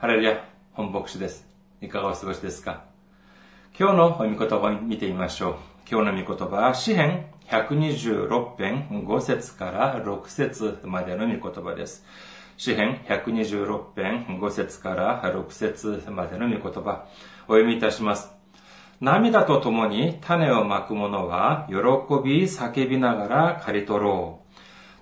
ハレルヤ、本牧師です。いかがお過ごしですか？今日の御言葉を見てみましょう。今日の御言葉は、詩編126編5節から6節までの御言葉です。詩編126編5節から6節までの御言葉、お読みいたします。涙とともに種をまく者は、喜び叫びながら刈り取ろう。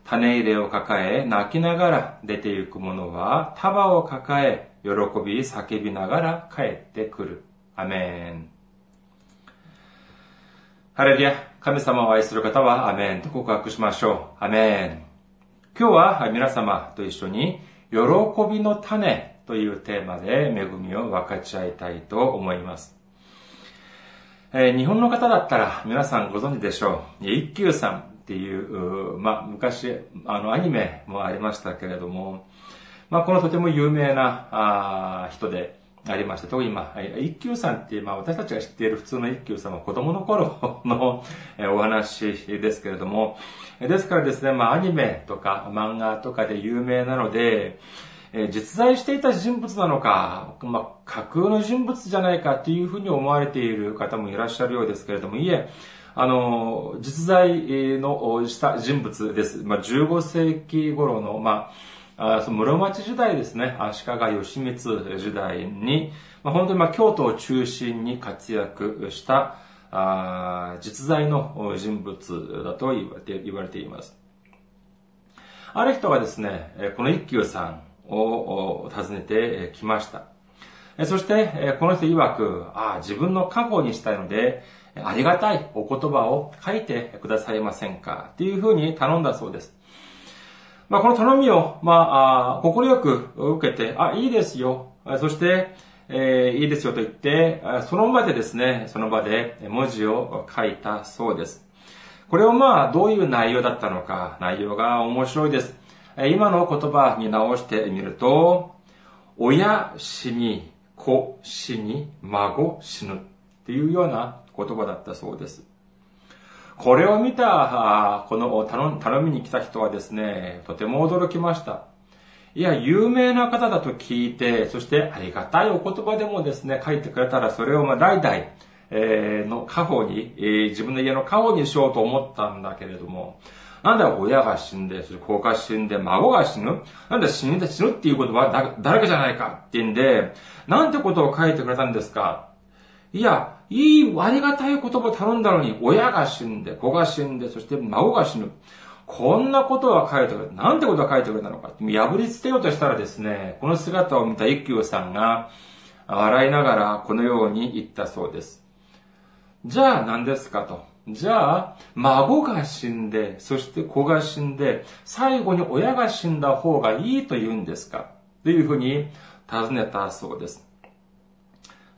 種入れを抱え、泣きながら出て行く者は、束を抱え、喜び叫びながら帰ってくる。アメン。ハレルヤ、神様を愛する方はアメンと告白しましょう。アメン。今日は皆様と一緒に、喜びの種というテーマで恵みを分かち合いたいと思います。えー、日本の方だったら皆さんご存知でしょう。一休さんっていう、まあ、昔、あの、アニメもありましたけれども、まあ、このとても有名なあ人でありまして、特にまあ、一休さんっていう、まあ、私たちが知っている普通の一休さんは子供の頃のお話ですけれども、ですからですね、まあ、アニメとか漫画とかで有名なので、え実在していた人物なのか、まあ、架空の人物じゃないかっていうふうに思われている方もいらっしゃるようですけれども、いえ、あの、実在のした人物です。まあ、15世紀頃の、まあ、あその室町時代ですね、足利義満時代に、まあ、本当にまあ京都を中心に活躍したあ実在の人物だと言われて言われています。ある人がですね、この一休さんを訪ねてきました。そして、この人曰く、ああ、自分の過去にしたいので、ありがたいお言葉を書いてくださいませんか？っていうふうに頼んだそうです。まあ、この頼みを、まあ、心よく受けて、あ、いいですよ。そして、えー、いいですよと言って、その場でですね、その場で文字を書いたそうです。これをまあ、どういう内容だったのか、内容が面白いです。今の言葉に直してみると、親死に、子死に、孫死ぬっていうような言葉だったそうです。これを見た、この頼みに来た人はですね、とても驚きました。いや、有名な方だと聞いて、そしてありがたいお言葉でもですね、書いてくれたら、それをまあ代々、えー、の家宝に、えー、自分の家の家宝にしようと思ったんだけれども、なんだ親が死んで、それ子が死んで、孫が死ぬなんだ死んで死ぬっていうことは誰かじゃないかって言うんで、なんてことを書いてくれたんですか？いや、いい、ありがたい言葉を頼んだのに、親が死んで、子が死んで、そして孫が死ぬ。こんなことは書いてくれ。なんてことは書いてくれたのか。破り捨てようとしたらですね、この姿を見た一休さんが、笑いながらこのように言ったそうです。じゃあ何ですかと。じゃあ、孫が死んで、そして子が死んで、最後に親が死んだ方がいいと言うんですかというふうに尋ねたそうです。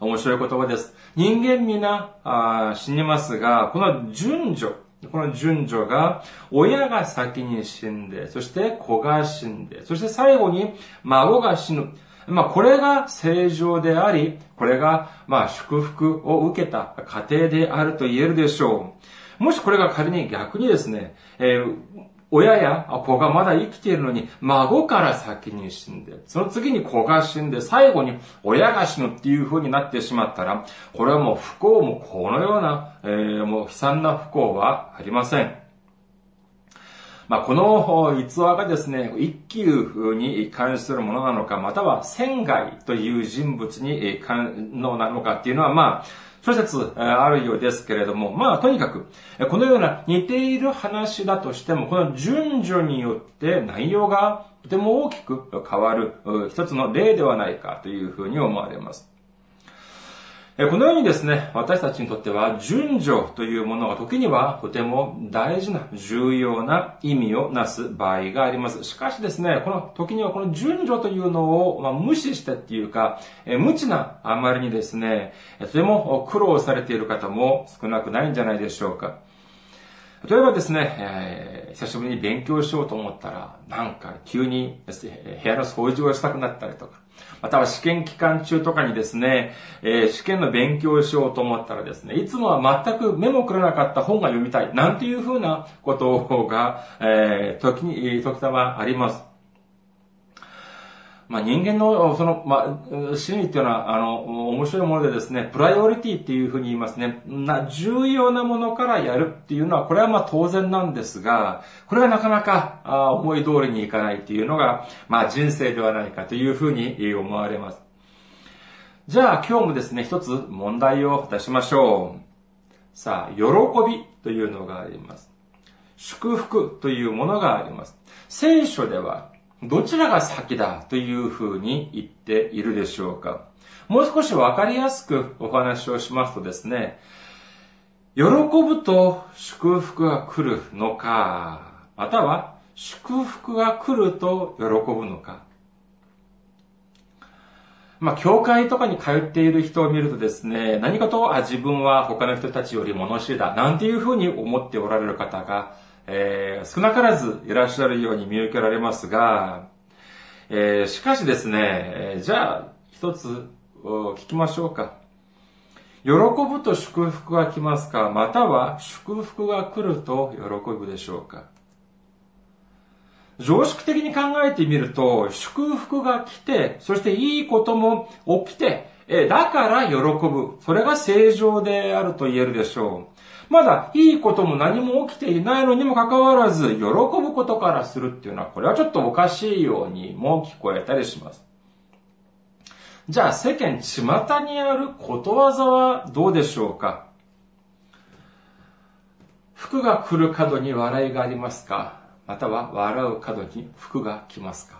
面白い言葉です。人間皆あ死にますが、この順序、この順序が、親が先に死んで、そして子が死んで、そして最後に孫が死ぬ。まあ、これが正常であり、これが、まあ、祝福を受けた過程であると言えるでしょう。もしこれが仮に逆にですね、えー親や子がまだ生きているのに、孫から先に死んで、その次に子が死んで、最後に親が死ぬっていう風になってしまったら、これはもう不幸もこのような、えー、もう悲惨な不幸はありません。まあ、この逸話がですね、一休に関するものなのか、または仙外という人物に関のなのかっていうのは、まあ、諸説あるようですけれども、まあ、とにかく、このような似ている話だとしても、この順序によって内容がとても大きく変わる一つの例ではないかというふうに思われます。このようにですね、私たちにとっては順序というものが時にはとても大事な重要な意味をなす場合があります。しかしですね、この時にはこの順序というのを、ま、無視してっていうか、え無知なあまりにですね、とても苦労されている方も少なくないんじゃないでしょうか。例えばですね、えー、久しぶりに勉強しようと思ったら、なんか急に部屋の掃除をしたくなったりとか、または試験期間中とかにですね、えー、試験の勉強をしようと思ったらですね、いつもは全く目もくれなかった本が読みたい、なんていうふうなことが、えー、時に、時たまあります。まあ、人間の、その、まあ、心理っていうのは、あの、面白いものでですね、プライオリティっていうふうに言いますね。な、重要なものからやるっていうのは、これはまあ当然なんですが、これはなかなか、あ思い通りにいかないっていうのが、まあ人生ではないかというふうに思われます。じゃあ今日もですね、一つ問題を出しましょう。さあ、喜びというのがあります。祝福というものがあります。聖書では、どちらが先だというふうに言っているでしょうかもう少しわかりやすくお話をしますとですね、喜ぶと祝福が来るのか、または祝福が来ると喜ぶのか。まあ、教会とかに通っている人を見るとですね、何かと、あ、自分は他の人たちより物知りだ、なんていうふうに思っておられる方がえー、少なからずいらっしゃるように見受けられますが、えー、しかしですね、えー、じゃあ、一つ聞きましょうか。喜ぶと祝福が来ますかまたは祝福が来ると喜ぶでしょうか常識的に考えてみると、祝福が来て、そしていいことも起きて、えだから喜ぶ。それが正常であると言えるでしょう。まだいいことも何も起きていないのにもかかわらず、喜ぶことからするっていうのは、これはちょっとおかしいようにも聞こえたりします。じゃあ世間巷にあることわざはどうでしょうか？服が来る角に笑いがありますか？または笑う角に服が来ますか？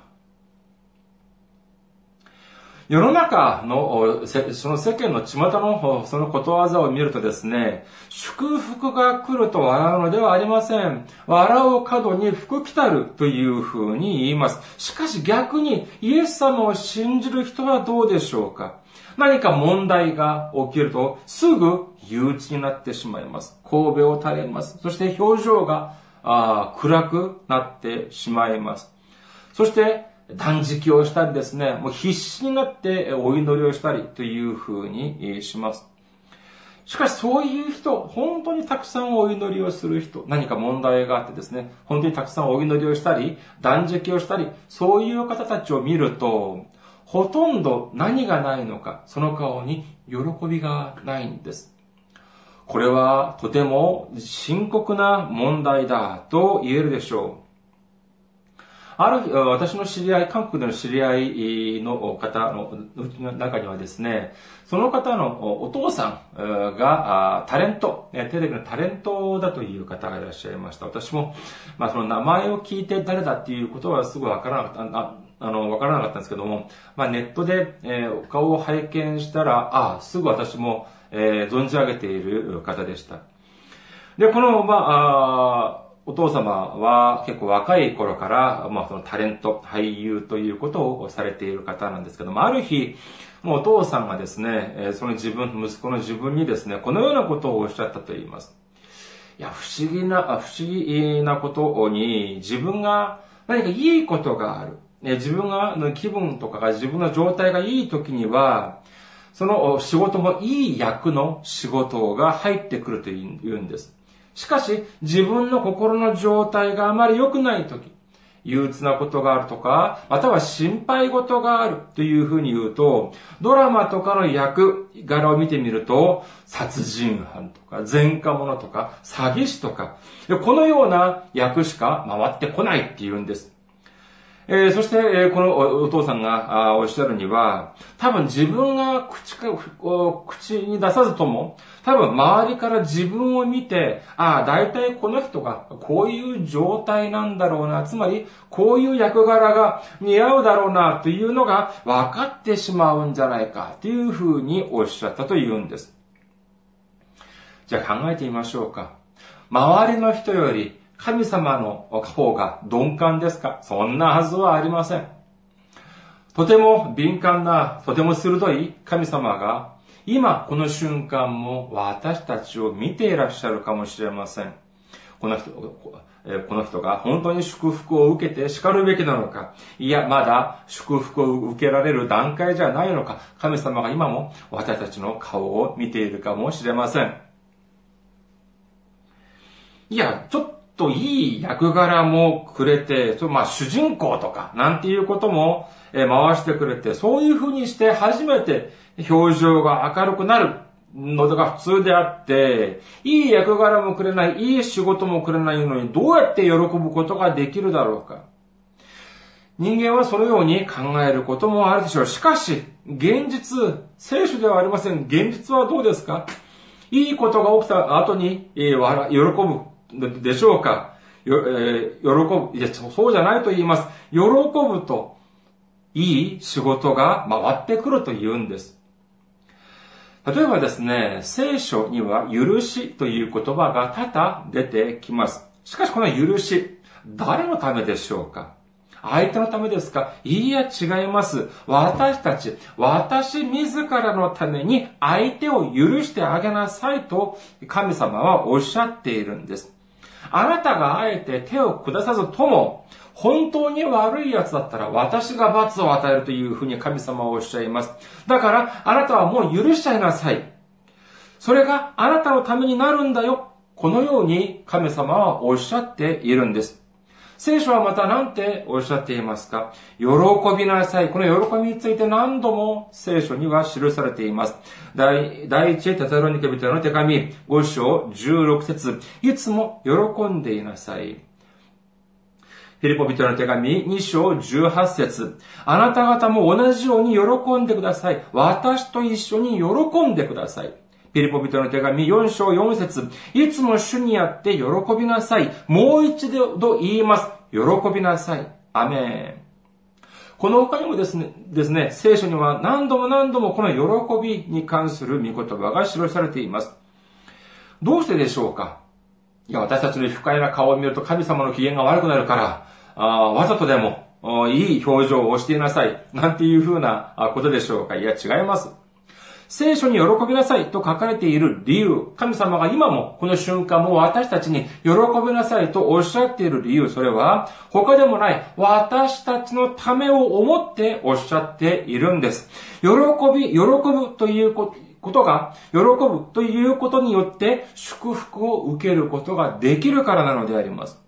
世の中の、その世間の巷のそのことわざを見るとですね、祝福が来ると笑うのではありません。笑う角に福来たるというふうに言います。しかし逆にイエス様を信じる人はどうでしょうか何か問題が起きるとすぐ憂鬱になってしまいます。神戸を垂れます。そして表情が暗くなってしまいます。そして断食をしたりですね、もう必死になってお祈りをしたりというふうにします。しかしそういう人、本当にたくさんお祈りをする人、何か問題があってですね、本当にたくさんお祈りをしたり、断食をしたり、そういう方たちを見ると、ほとんど何がないのか、その顔に喜びがないんです。これはとても深刻な問題だと言えるでしょう。ある、私の知り合い、韓国での知り合いの方の中にはですね、その方のお父さんがタレント、テレビのタレントだという方がいらっしゃいました。私も、まあその名前を聞いて誰だっていうことはすぐわからなかった。あの、わからなかったんですけども、まあ、ネットで、えー、顔を拝見したら、ああ、すぐ私も、えー、存じ上げている方でした。で、この、まあ、あお父様は結構若い頃から、まあそのタレント、俳優ということをされている方なんですけども、ある日、もうお父さんがですね、その自分、息子の自分にですね、このようなことをおっしゃったと言います。いや、不思議な、不思議なことに、自分が何かいいことがある。自分が、の気分とかが自分の状態がいい時には、その仕事もいい役の仕事が入ってくるというんです。しかし、自分の心の状態があまり良くないとき、憂鬱なことがあるとか、または心配事があるというふうに言うと、ドラマとかの役柄を見てみると、殺人犯とか、前科者とか、詐欺師とか、このような役しか回ってこないっていうんです。えー、そして、えー、このお父さんがおっしゃるには、多分自分が口か、口に出さずとも、多分周りから自分を見て、ああ、大体この人がこういう状態なんだろうな、つまり、こういう役柄が似合うだろうな、というのが分かってしまうんじゃないか、というふうにおっしゃったというんです。じゃあ考えてみましょうか。周りの人より神様の方が鈍感ですか？そんなはずはありません。とても敏感な、とても鋭い神様が、今この瞬間も私たちを見ていらっしゃるかもしれません。この人、この人が本当に祝福を受けて叱るべきなのか、いや、まだ祝福を受けられる段階じゃないのか、神様が今も私たちの顔を見ているかもしれません。いや、ちょっとといい役柄もくれて、そまあ主人公とか、なんていうことも、え回してくれて、そういう風にして初めて表情が明るくなるのが普通であって、いい役柄もくれない、いい仕事もくれないのに、どうやって喜ぶことができるだろうか。人間はそのように考えることもあるでしょう。しかし、現実、聖書ではありません。現実はどうですか？いいことが起きた後に、えー、喜ぶでしょうか？よ、えー、喜ぶ。いや、そうじゃないと言います。喜ぶと、いい仕事が回ってくると言うんです。例えばですね、聖書には許しという言葉が多々出てきます。しかしこの許し、誰のためでしょうか？相手のためですか？いいや違います。私たち、私自らのために相手を許してあげなさいと神様はおっしゃっているんです。あなたがあえて手を下さずとも、本当に悪い奴だったら私が罰を与えるというふうに神様はおっしゃいます。だから、あなたはもう許しちゃいなさい。それがあなたのためになるんだよ。このように神様はおっしゃっているんです。聖書はまた何ておっしゃっていますか？喜びなさい。この喜びについて何度も聖書には記されています。第第一テタロニケ人の手紙5章16節いつも喜んでいなさい。フィリポ人の手紙2章18節あなた方も同じように喜んでください。私と一緒に喜んでください。ピリポ人の手紙4章4節いつも主にあって喜びなさい。もう一度言います。喜びなさい。アメン。この他にもですね、ですね、聖書には何度も何度もこの喜びに関する御言葉が記されています。どうしてでしょうか？いや、私たちの不快な顔を見ると神様の機嫌が悪くなるから、あわざとでもいい表情をしていなさい。なんていうふうなことでしょうか？いや、違います。聖書に喜びなさいと書かれている理由、神様が今もこの瞬間も私たちに喜びなさいとおっしゃっている理由、それは他でもない私たちのためを思っておっしゃっているんです。喜び、喜ぶということが、喜ぶということによって祝福を受けることができるからなのであります。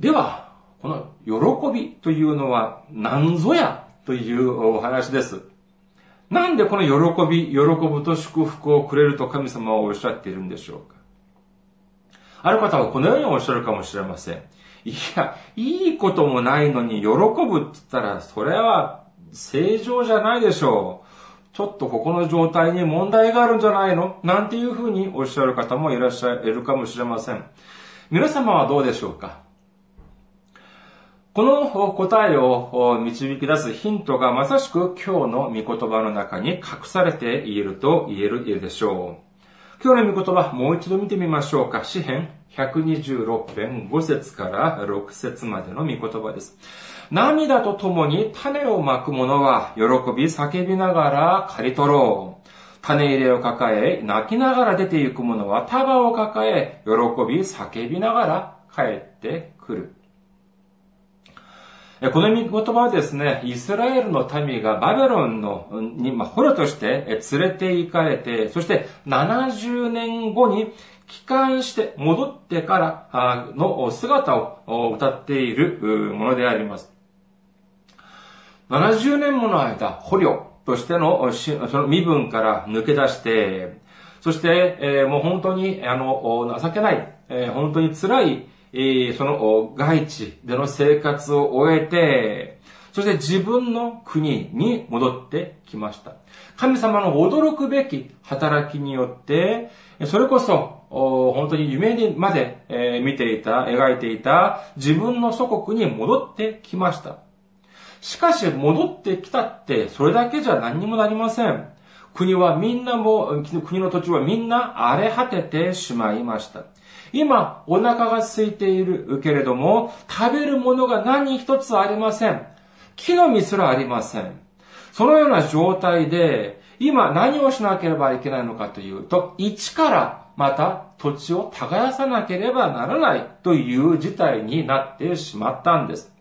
では、この喜びというのは何ぞやというお話です。なんでこの喜び、喜ぶと祝福をくれると神様はおっしゃっているんでしょうか？ある方はこのようにおっしゃるかもしれません。いや、いいこともないのに喜ぶって言ったら、それは正常じゃないでしょう。ちょっとここの状態に問題があるんじゃないの？なんていうふうにおっしゃる方もいらっしゃるかもしれません。皆様はどうでしょうか？この答えを導き出すヒントがまさしく今日の御言葉の中に隠されていると言えるでしょう。今日の御言葉、もう一度見てみましょうか。詩編126編5節から6節までの御言葉です。涙とともに種をまく者は喜び叫びながら刈り取ろう。種入れを抱え、泣きながら出て行く者は束を抱え、喜び叫びながら帰ってくる。この御言葉はですね、イスラエルの民がバベロンのに、まあ、捕虜として連れて行かれて、そして70年後に帰還して戻ってからの姿を歌っているものであります。70年もの間、捕虜としてのその身分から抜け出して、そして、え、もう本当に、あの、情けない、え、本当に辛い、その外地での生活を終えて、そして自分の国に戻ってきました。神様の驚くべき働きによって、それこそ、本当に夢にまで見ていた、描いていた自分の祖国に戻ってきました。しかし戻ってきたってそれだけじゃ何にもなりません。国はみんなも、国の土地はみんな荒れ果ててしまいました。今、お腹が空いているけれども、食べるものが何一つありません。木の実すらありません。そのような状態で、今何をしなければいけないのかというと、一からまた土地を耕さなければならないという事態になってしまったんです。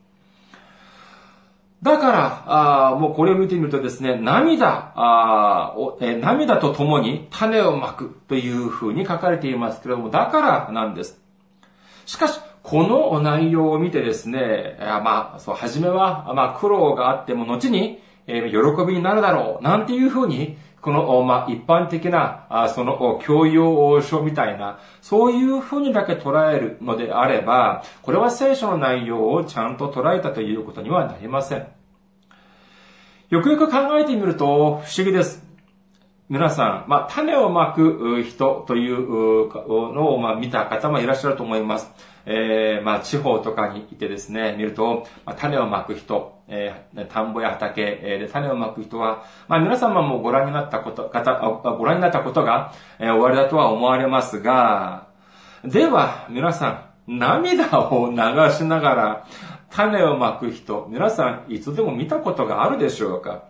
だから、あもうこれを見てみるとですね、涙あえ涙と共に種をまくというふうに書かれていますけれども、だからなんです。しかし、この内容を見てですね、まあ、そう、初めは、まあ、苦労があっても、後に、えー、喜びになるだろう、なんていうふうに、この、まあ、一般的な、あその、教養書みたいな、そういうふうにだけ捉えるのであれば、これは聖書の内容をちゃんと捉えたということにはなりません。よくよく考えてみると、不思議です。皆さん、まあ、種をまく人というのを、まあ、見た方もいらっしゃると思います。えー、まあ、地方とかにいてですね、見ると、まあ、種をまく人、えー、田んぼや畑、えー、で種をまく人は、まあ、皆様もご覧になったこと、方、ご覧になったことが、えー、終わりだとは思われますが、では、皆さん、涙を流しながら、種をまく人、皆さん、いつでも見たことがあるでしょうか？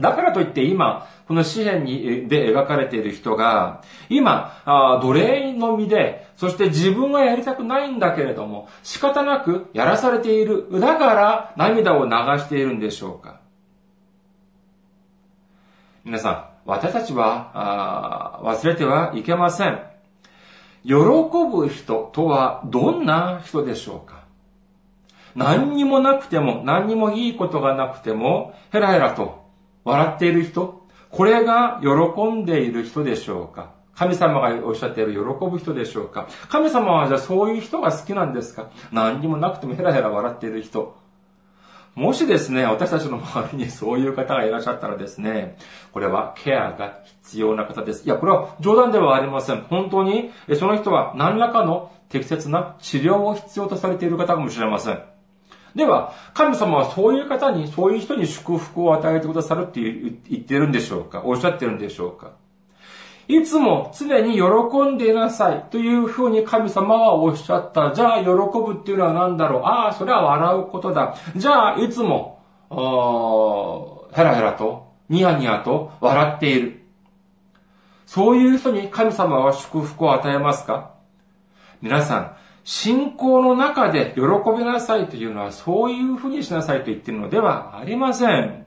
だからといって今、この詩篇にで描かれている人が、今、あ奴隷の身で、そして自分はやりたくないんだけれども、仕方なくやらされている。だから涙を流しているんでしょうか。皆さん、私たちは忘れてはいけません。喜ぶ人とはどんな人でしょうか何にもなくても、何にもいいことがなくても、ヘラヘラと笑っている人、これが喜んでいる人でしょうか？神様がおっしゃっている喜ぶ人でしょうか？神様はじゃあそういう人が好きなんですか？何にもなくてもヘラヘラ笑っている人。もしですね、私たちの周りにそういう方がいらっしゃったらですね、これはケアが必要な方です。いや、これは冗談ではありません。本当に、その人は何らかの適切な治療を必要とされている方かもしれません。では、神様はそういう方に、そういう人に祝福を与えてくださるって言ってるんでしょうか？おっしゃってるんでしょうか？いつも常に喜んでいなさいというふうに神様はおっしゃった。じゃあ喜ぶっていうのは何だろう？ああ、それは笑うことだ。じゃあいつも、ヘラヘラと、ニヤニヤと笑っている。そういう人に神様は祝福を与えますか？皆さん、信仰の中で喜びなさいというのはそういうふうにしなさいと言っているのではありません。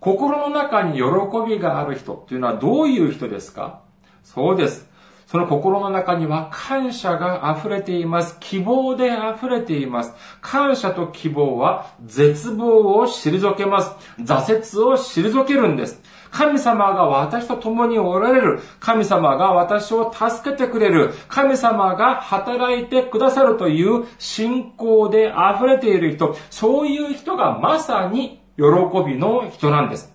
心の中に喜びがある人というのはどういう人ですか？そうです。その心の中には感謝が溢れています。希望で溢れています。感謝と希望は絶望を退けます。挫折を退けるんです。神様が私と共におられる。神様が私を助けてくれる。神様が働いてくださるという信仰で溢れている人。そういう人がまさに喜びの人なんです。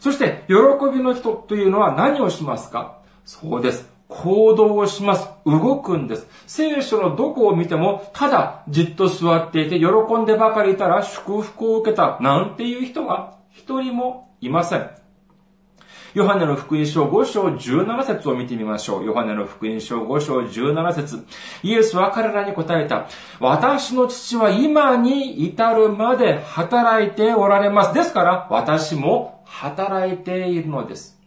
そして、喜びの人というのは何をしますか？そうです。行動をします。動くんです。聖書のどこを見ても、ただじっと座っていて、喜んでばかりいたら祝福を受けた、なんていう人は一人もいません。ヨハネの福音書5章17節を見てみましょう。ヨハネの福音書5章17節イエスは彼らに答えた。私の父は今に至るまで働いておられます。ですから、私も働いているのです。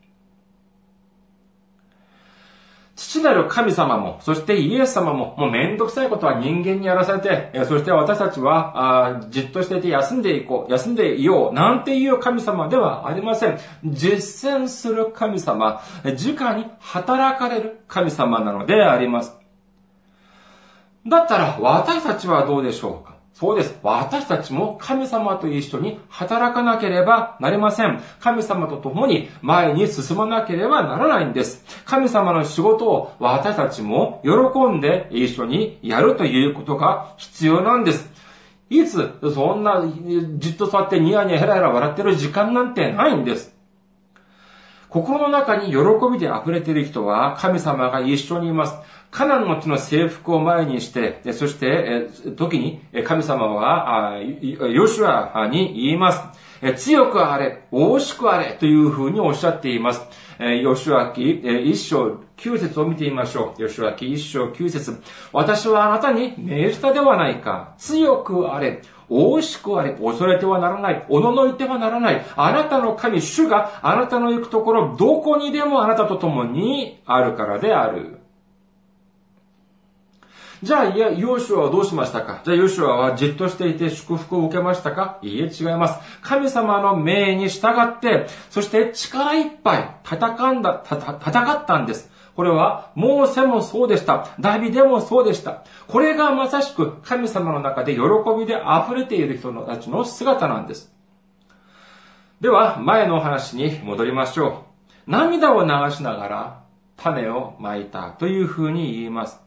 父なる神様も、そしてイエス様も、もうめんどくさいことは人間にやらされて、そして私たちは、あじっとしていて休んでいこう、休んでいよう、なんていう神様ではありません。実践する神様、直に働かれる神様なのであります。だったら、私たちはどうでしょうか？そうです。私たちも神様と一緒に働かなければなりません。神様と共に前に進まなければならないんです。神様の仕事を私たちも喜んで一緒にやるということが必要なんです。いつ、そんな、じっと座ってニヤニヤヘラヘラ笑ってる時間なんてないんです。心の中に喜びで溢れている人は神様が一緒にいます。カナンの地の征服を前にして、そして、時に神様は、ヨシュアに言います。強くあれ、大しくあれというふうにおっしゃっています。ヨシュア記一章九節を見てみましょう。ヨシュア記一章九節私はあなたに命じたではないか。強くあれ、大しくあれ、恐れてはならない、おののいてはならない、あなたの神、主があなたの行くところ、どこにでもあなたと共にあるからである。じゃあ、いや、ヨシュアはどうしましたか？じゃあ、ヨシュアはじっとしていて祝福を受けましたか？いいえ、違います。神様の命に従って、そして力いっぱい戦んだ、戦ったんです。これは、モーセもそうでした。ダビデもそうでした。これがまさしく神様の中で喜びで溢れている人たちの姿なんです。では、前のお話に戻りましょう。涙を流しながら種をまいたというふうに言います。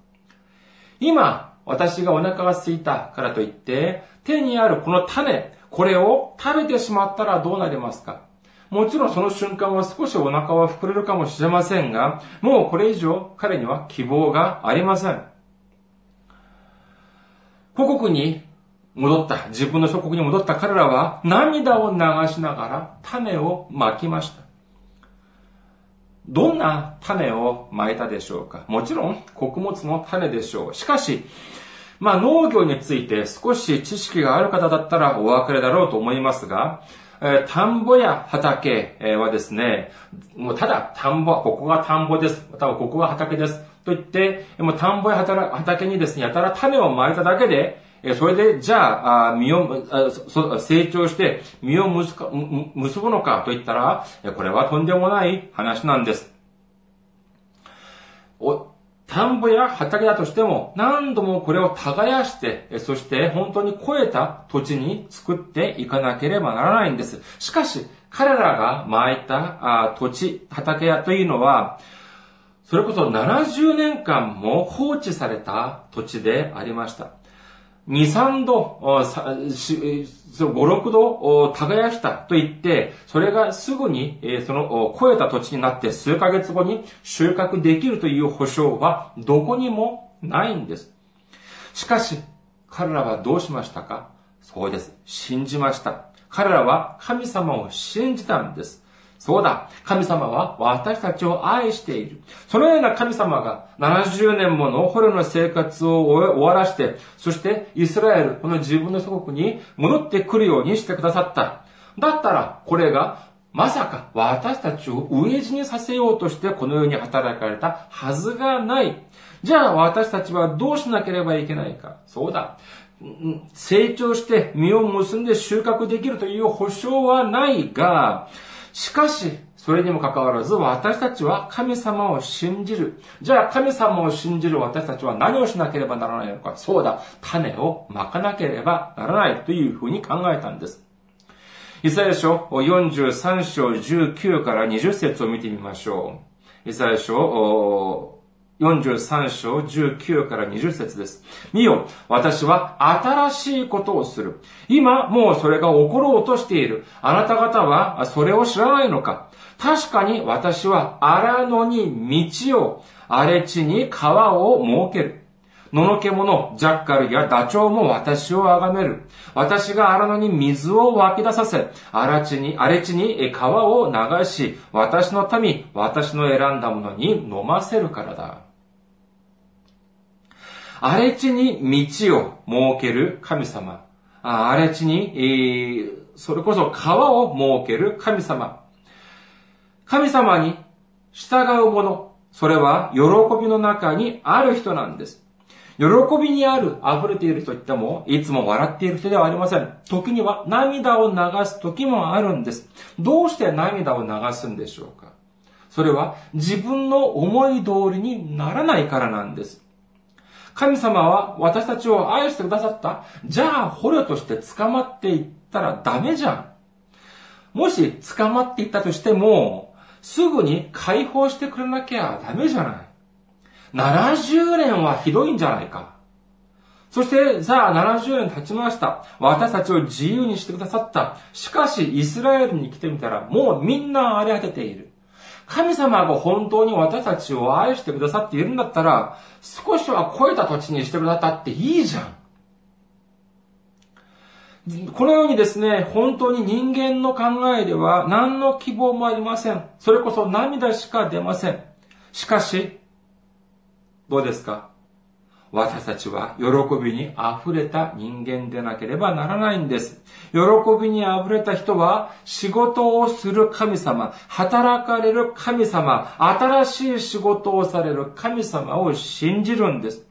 今、私がお腹が空いたからといって、手にあるこの種、これを食べてしまったらどうなりますか？もちろんその瞬間は少しお腹は膨れるかもしれませんが、もうこれ以上彼には希望がありません。故国に戻った、自分の祖国に戻った彼らは涙を流しながら種をまきました。どんな種をまいたでしょうか？もちろん穀物の種でしょう。しかし、まあ農業について少し知識がある方だったらお別れだろうと思いますが、え、田んぼや畑はですね、もうただ田んぼ、ここが田んぼです。またはここが畑です。と言って、もう田んぼや畑にですね、やたら種をまいただけで、それで、じゃあ、実を、成長して実を結ぶのかと言ったら、これはとんでもない話なんです。お田んぼや畑だとしても、何度もこれを耕して、そして本当に肥えた土地に作っていかなければならないんです。しかし、彼らが巻いた土地、畑屋というのは、それこそ70年間も放置された土地でありました。2、3度、5、6度耕したと言って、それがすぐに、その、超えた土地になって数ヶ月後に収穫できるという保証はどこにもないんです。しかし、彼らはどうしましたか？そうです。信じました。彼らは神様を信じたんです。そうだ。神様は私たちを愛している。そのような神様が70年もの捕虜の生活を終わらして、そしてイスラエル、この自分の祖国に戻ってくるようにしてくださった。だったら、これがまさか私たちを飢え死にさせようとしてこの世に働かれたはずがない。じゃあ私たちはどうしなければいけないか。そうだ。成長して実を結んで収穫できるという保証はないが、しかし、それにもかかわらず、私たちは神様を信じる。じゃあ、神様を信じる私たちは何をしなければならないのか。そうだ、種をまかなければならないというふうに考えたんです。イザヤ書43章19から20節を見てみましょう。イザヤ書43章19から20節です。見よ、私は新しいことをする。今もうそれが起ころうとしている。あなた方はそれを知らないのか確かに私は荒野に道を、荒れ地に川を設ける。野の獣、ジャッカルやダチョウも私を崇める。私が荒野に水を湧き出させ、荒地に、荒れ地に川を流し、私の民、私の選んだものに飲ませるからだ。荒れ地に道を設ける神様。荒れ地に、それこそ川を設ける神様。神様に従う者、それは喜びの中にある人なんです。喜びにある、溢れている人といっても、いつも笑っている人ではありません。時には涙を流す時もあるんです。どうして涙を流すんでしょうかそれは自分の思い通りにならないからなんです。神様は私たちを愛してくださった。じゃあ、捕虜として捕まっていったらダメじゃん。もし捕まっていったとしても、すぐに解放してくれなきゃダメじゃない。70年はひどいんじゃないか。そして、さあ、70年経ちました。私たちを自由にしてくださった。しかし、イスラエルに来てみたら、もうみんな荒れ果てている。神様が本当に私たちを愛してくださっているんだったら、少しは超えた土地にしてくださっていいじゃん。このようにですね、本当に人間の考えでは何の希望もありません。それこそ涙しか出ません。しかし、どうですか？私たちは喜びに溢れた人間でなければならないんです。喜びに溢れた人は仕事をする神様、働かれる神様、新しい仕事をされる神様を信じるんです。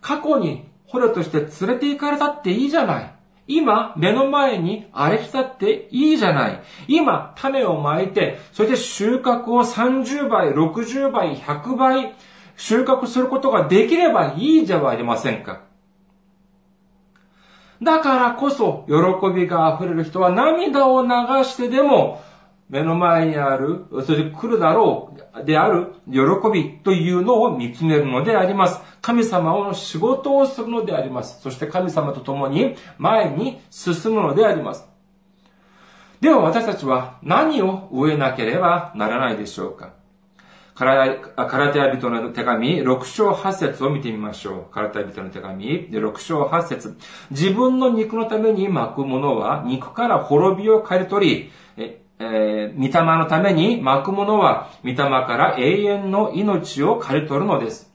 過去に捕虜として連れて行かれたっていいじゃない。今、目の前に荒れたっていいじゃない。今、種をまいて、それで収穫を30倍、60倍、100倍、収穫することができればいいじゃありませんか。だからこそ、喜びが溢れる人は涙を流してでも、目の前にある、そして来るだろうである喜びというのを見つめるのであります。神様の仕事をするのであります。そして神様と共に前に進むのであります。では私たちは何を植えなければならないでしょうかカラテヤ人の手紙6章8節を見てみましょう。カラテヤ人の手紙6章8節自分の肉のために巻くものは肉から滅びを刈り取り、えー、御霊のために巻くものは御霊から永遠の命を刈り取るのです。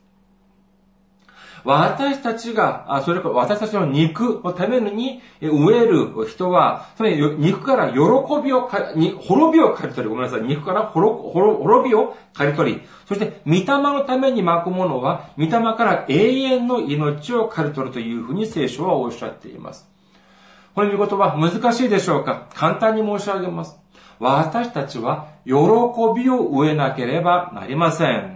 私たちが、それから私たちの肉のために植える人は、それ肉から喜びをに滅びを刈り取り、ごめんなさい、肉から滅びを刈り取り、そして、御霊のために巻くものは、御霊から永遠の命を刈り取るというふうに聖書はおっしゃっています。この見事は難しいでしょうか？簡単に申し上げます。私たちは喜びを植えなければなりません。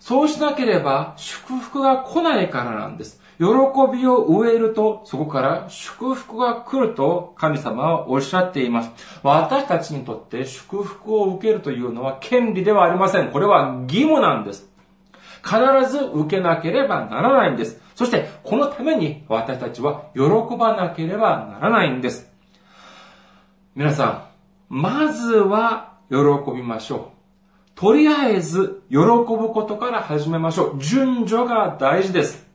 そうしなければ祝福が来ないからなんです。喜びを植えると、そこから祝福が来ると神様はおっしゃっています。私たちにとって祝福を受けるというのは権利ではありません。これは義務なんです。必ず受けなければならないんです。そして、このために私たちは喜ばなければならないんです。皆さん、まずは喜びましょう。とりあえず、喜ぶことから始めましょう。順序が大事です。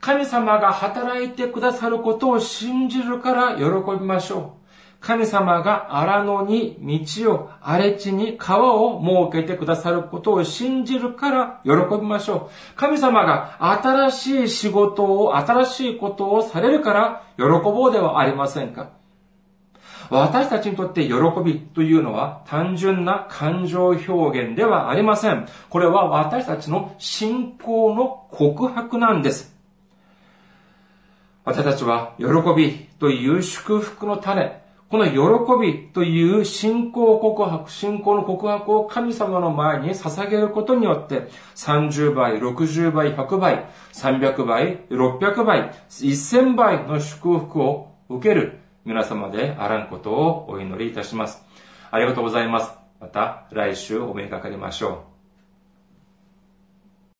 神様が働いてくださることを信じるから喜びましょう。神様が荒野に道を、荒れ地に川を設けてくださることを信じるから喜びましょう。神様が新しい仕事を、新しいことをされるから喜ぼうではありませんか。私たちにとって喜びというのは単純な感情表現ではありません。これは私たちの信仰の告白なんです。私たちは喜びという祝福の種、この喜びという信仰告白、信仰の告白を神様の前に捧げることによって、30倍、60倍、100倍、300倍、600倍、1000倍の祝福を受ける皆様であらんことをお祈りいたします。ありがとうございます。また来週お目にかかりましょう。